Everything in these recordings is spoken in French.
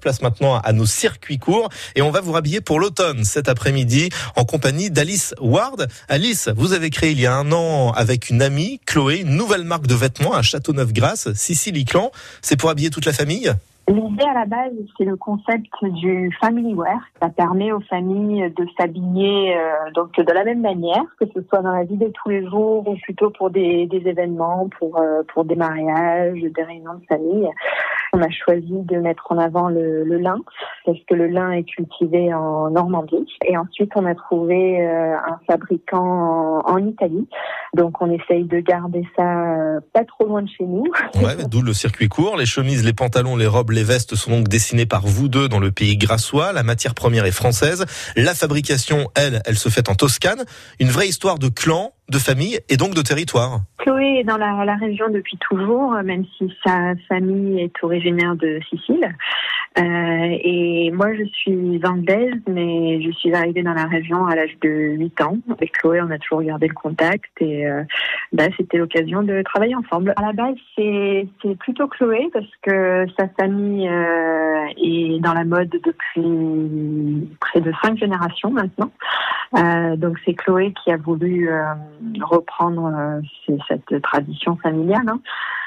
Place maintenant à nos circuits courts et on va vous rhabiller pour l'automne cet après-midi en compagnie d'Alice Ward. Alice, vous avez créé il y a un an avec une amie, Chloé, une nouvelle marque de vêtements à Châteauneuf-Grasse, Sicily Clan. C'est pour habiller toute la famille? L'idée à la base, c'est le concept du family wear. Ça permet aux familles de s'habiller euh, de la même manière, que ce soit dans la vie de tous les jours ou plutôt pour des, des événements, pour euh, pour des mariages, des réunions de famille. On a choisi de mettre en avant le, lin parce que le lin est cultivé en Normandie. Et ensuite, on a trouvé euh, un fabricant en, en, Italie. Donc, on essaye de garder ça euh, pas trop loin de chez nous. Ouais, d'où le circuit court. Les chemises, les pantalons, les robes, les vestes sont donc dessinés par vous deux dans le pays grassois. La matière première est française. La fabrication, elle, elle se fait en Toscane. Une vraie histoire de clan, de famille et donc de territoire. Chloé est dans la, région depuis toujours, même si sa famille est originaire de Sicile. Euh, et moi, je suis anglaise, mais je suis arrivée dans la région à l'âge de 8 ans. Avec Chloé, on a toujours gardé le contact et euh, bah, c'était l'occasion de travailler ensemble. À la base, c'est plutôt Chloé parce que sa famille euh, est dans la mode depuis près de cinq générations maintenant. Euh, donc c'est Chloé qui a voulu euh, reprendre cette tradition familiale. Hein.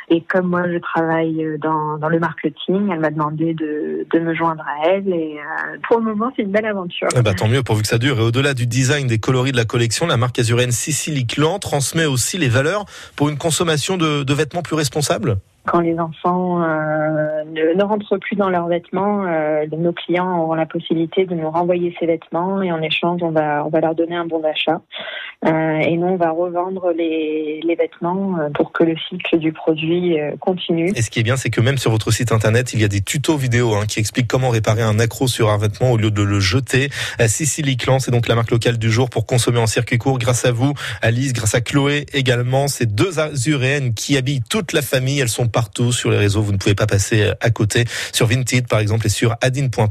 Et comme moi, je travaille dans, dans le marketing, elle m'a demandé de, de, me joindre à elle. Et euh, pour le moment, c'est une belle aventure. Eh ben, tant mieux, pourvu que ça dure. Et au-delà du design, des coloris de la collection, la marque azuréenne Sicily Clan transmet aussi les valeurs pour une consommation de, de vêtements plus responsable quand les enfants euh, ne, ne, rentrent plus dans leurs vêtements, euh, nos clients auront la possibilité de nous renvoyer ces vêtements et en échange, on va, on va leur donner un bon d'achat. Euh, et nous, on va revendre les, les vêtements euh, pour que le cycle du produit euh, continue. Et ce qui est bien, c'est que même sur votre site internet, il y a des tutos vidéo hein, qui expliquent comment réparer un accro sur un vêtement au lieu de le jeter. Sicily Clan, c'est donc la marque locale du jour pour consommer en circuit court. Grâce à vous, Alice, grâce à Chloé également, ces deux azuréennes qui habillent toute la famille, elles sont partout sur les réseaux. Vous ne pouvez pas passer à côté sur Vinted, par exemple, et sur adin.com.